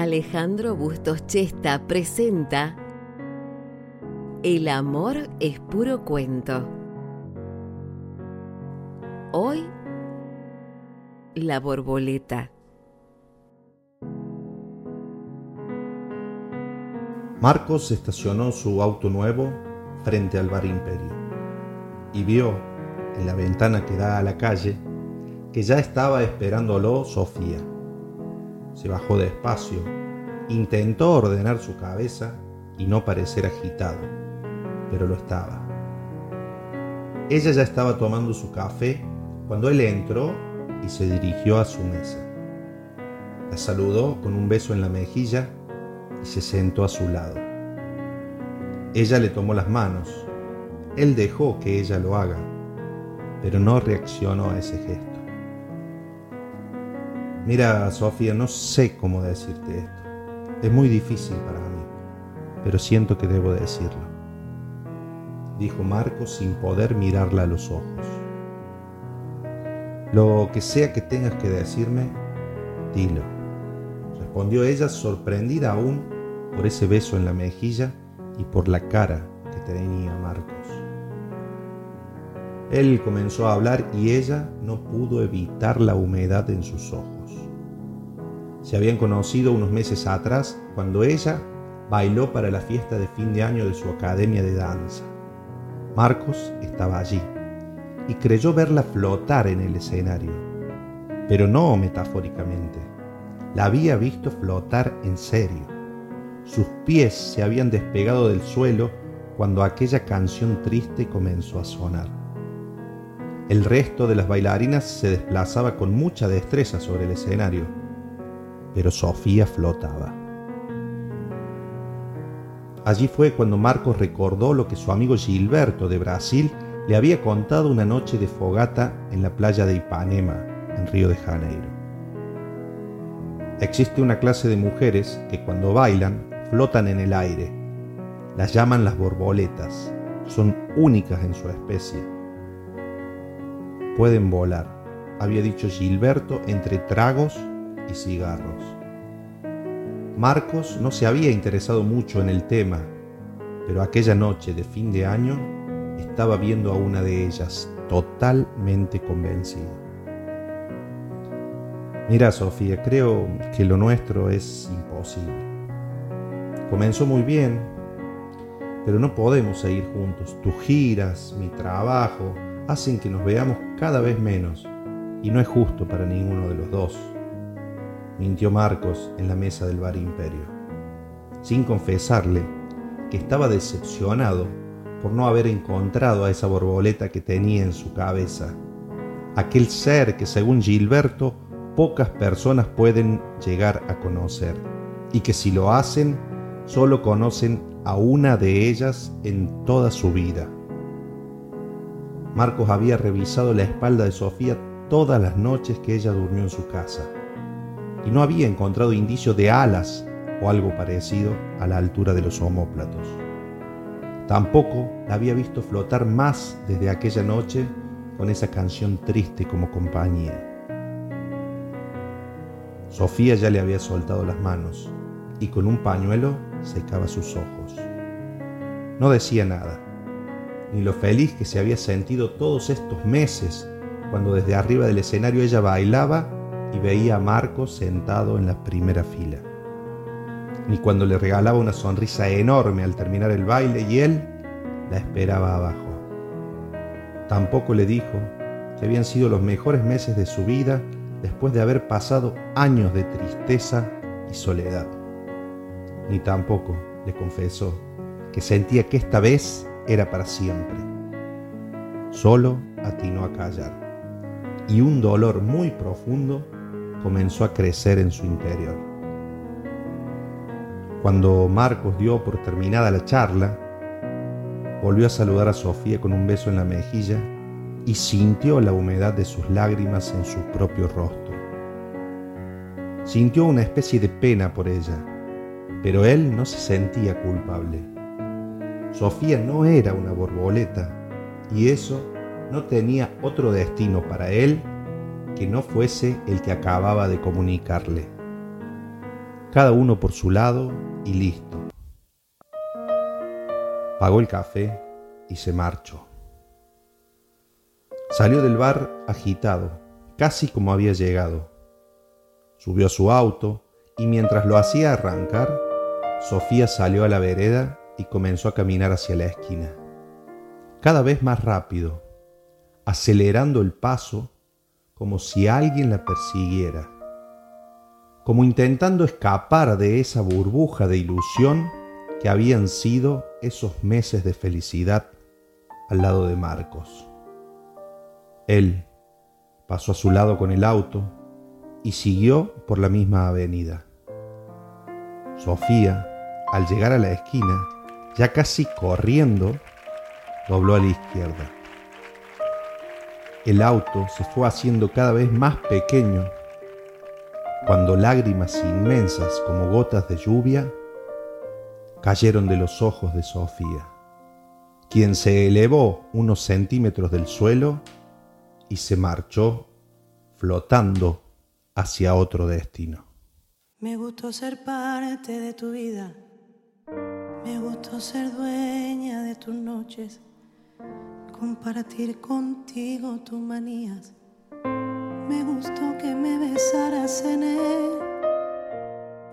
Alejandro Bustos Chesta presenta El amor es puro cuento. Hoy, la borboleta. Marcos estacionó su auto nuevo frente al bar Imperio y vio en la ventana que da a la calle que ya estaba esperándolo Sofía. Se bajó despacio, intentó ordenar su cabeza y no parecer agitado, pero lo estaba. Ella ya estaba tomando su café cuando él entró y se dirigió a su mesa. La saludó con un beso en la mejilla y se sentó a su lado. Ella le tomó las manos. Él dejó que ella lo haga, pero no reaccionó a ese gesto. Mira, Sofía, no sé cómo decirte esto. Es muy difícil para mí, pero siento que debo decirlo, dijo Marcos sin poder mirarla a los ojos. Lo que sea que tengas que decirme, dilo, respondió ella sorprendida aún por ese beso en la mejilla y por la cara que tenía Marcos. Él comenzó a hablar y ella no pudo evitar la humedad en sus ojos. Se habían conocido unos meses atrás cuando ella bailó para la fiesta de fin de año de su academia de danza. Marcos estaba allí y creyó verla flotar en el escenario, pero no metafóricamente. La había visto flotar en serio. Sus pies se habían despegado del suelo cuando aquella canción triste comenzó a sonar. El resto de las bailarinas se desplazaba con mucha destreza sobre el escenario pero Sofía flotaba. Allí fue cuando Marcos recordó lo que su amigo Gilberto de Brasil le había contado una noche de fogata en la playa de Ipanema, en Río de Janeiro. Existe una clase de mujeres que cuando bailan flotan en el aire. Las llaman las borboletas. Son únicas en su especie. Pueden volar, había dicho Gilberto entre tragos cigarros. Marcos no se había interesado mucho en el tema, pero aquella noche de fin de año estaba viendo a una de ellas totalmente convencido. Mira, Sofía, creo que lo nuestro es imposible. Comenzó muy bien, pero no podemos seguir juntos. Tus giras, mi trabajo, hacen que nos veamos cada vez menos y no es justo para ninguno de los dos mintió Marcos en la mesa del bar Imperio, sin confesarle que estaba decepcionado por no haber encontrado a esa borboleta que tenía en su cabeza, aquel ser que según Gilberto pocas personas pueden llegar a conocer y que si lo hacen solo conocen a una de ellas en toda su vida. Marcos había revisado la espalda de Sofía todas las noches que ella durmió en su casa y no había encontrado indicio de alas o algo parecido a la altura de los homóplatos. Tampoco la había visto flotar más desde aquella noche con esa canción triste como compañía. Sofía ya le había soltado las manos y con un pañuelo secaba sus ojos. No decía nada, ni lo feliz que se había sentido todos estos meses cuando desde arriba del escenario ella bailaba y veía a Marcos sentado en la primera fila. Ni cuando le regalaba una sonrisa enorme al terminar el baile y él la esperaba abajo. Tampoco le dijo que habían sido los mejores meses de su vida después de haber pasado años de tristeza y soledad. Ni tampoco le confesó que sentía que esta vez era para siempre. Solo atinó a callar. Y un dolor muy profundo comenzó a crecer en su interior. Cuando Marcos dio por terminada la charla, volvió a saludar a Sofía con un beso en la mejilla y sintió la humedad de sus lágrimas en su propio rostro. Sintió una especie de pena por ella, pero él no se sentía culpable. Sofía no era una borboleta y eso no tenía otro destino para él que no fuese el que acababa de comunicarle. cada uno por su lado y listo. Pagó el café y se marchó. Salió del bar agitado, casi como había llegado. Subió a su auto y mientras lo hacía arrancar, Sofía salió a la vereda y comenzó a caminar hacia la esquina. Cada vez más rápido, acelerando el paso como si alguien la persiguiera, como intentando escapar de esa burbuja de ilusión que habían sido esos meses de felicidad al lado de Marcos. Él pasó a su lado con el auto y siguió por la misma avenida. Sofía, al llegar a la esquina, ya casi corriendo, dobló a la izquierda. El auto se fue haciendo cada vez más pequeño. Cuando lágrimas inmensas como gotas de lluvia cayeron de los ojos de Sofía, quien se elevó unos centímetros del suelo y se marchó flotando hacia otro destino. Me gustó ser parte de tu vida, me gustó ser dueña de tus noches, compartir contigo tus manías. Me gustó que me besaras en él,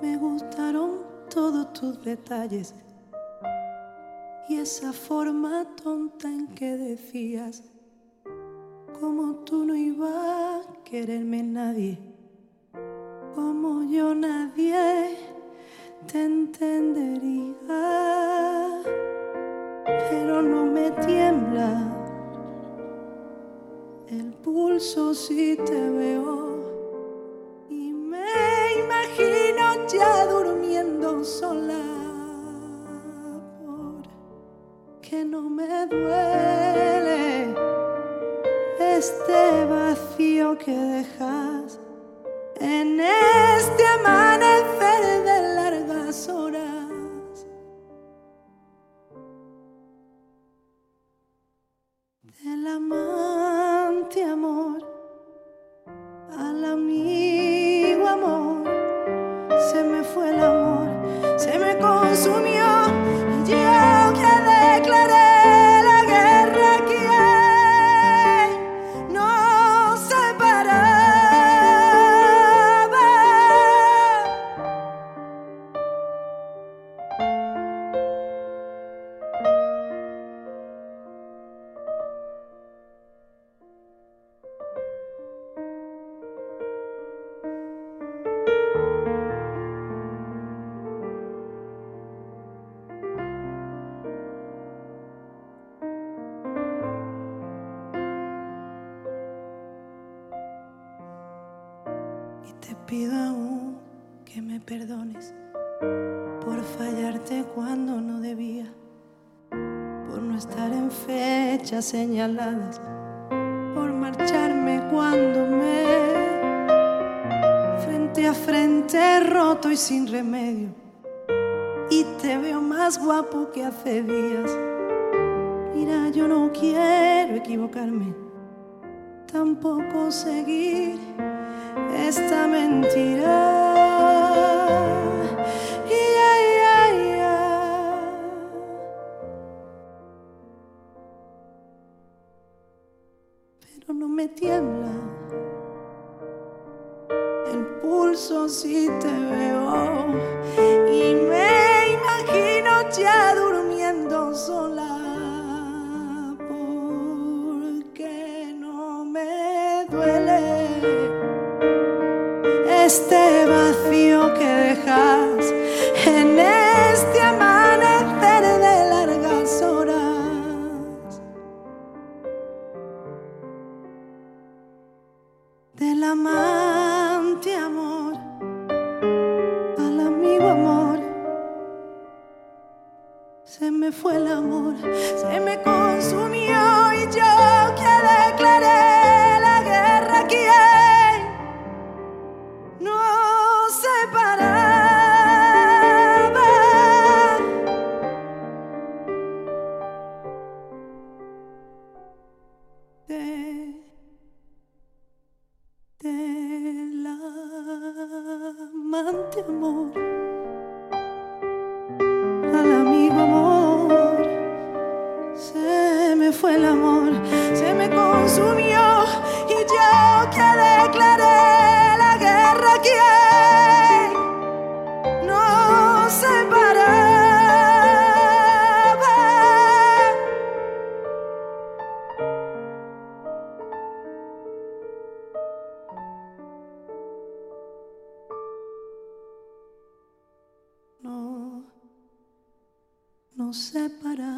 me gustaron todos tus detalles. Y esa forma tonta en que decías, como tú no iba a quererme nadie, como yo nadie te entendería, pero no me tiembla pulso si te veo. Y me imagino ya durmiendo sola, porque no me duele este vacío que dejas en este amanecer de largas horas. Del amante pido aún que me perdones por fallarte cuando no debía, por no estar en fechas señaladas, por marcharme cuando me frente a frente roto y sin remedio. Y te veo más guapo que hace días. Mira, yo no quiero equivocarme, tampoco seguir esta certainty del amante consumió y yo que declaré la guerra quien no separaba. No, no separaba.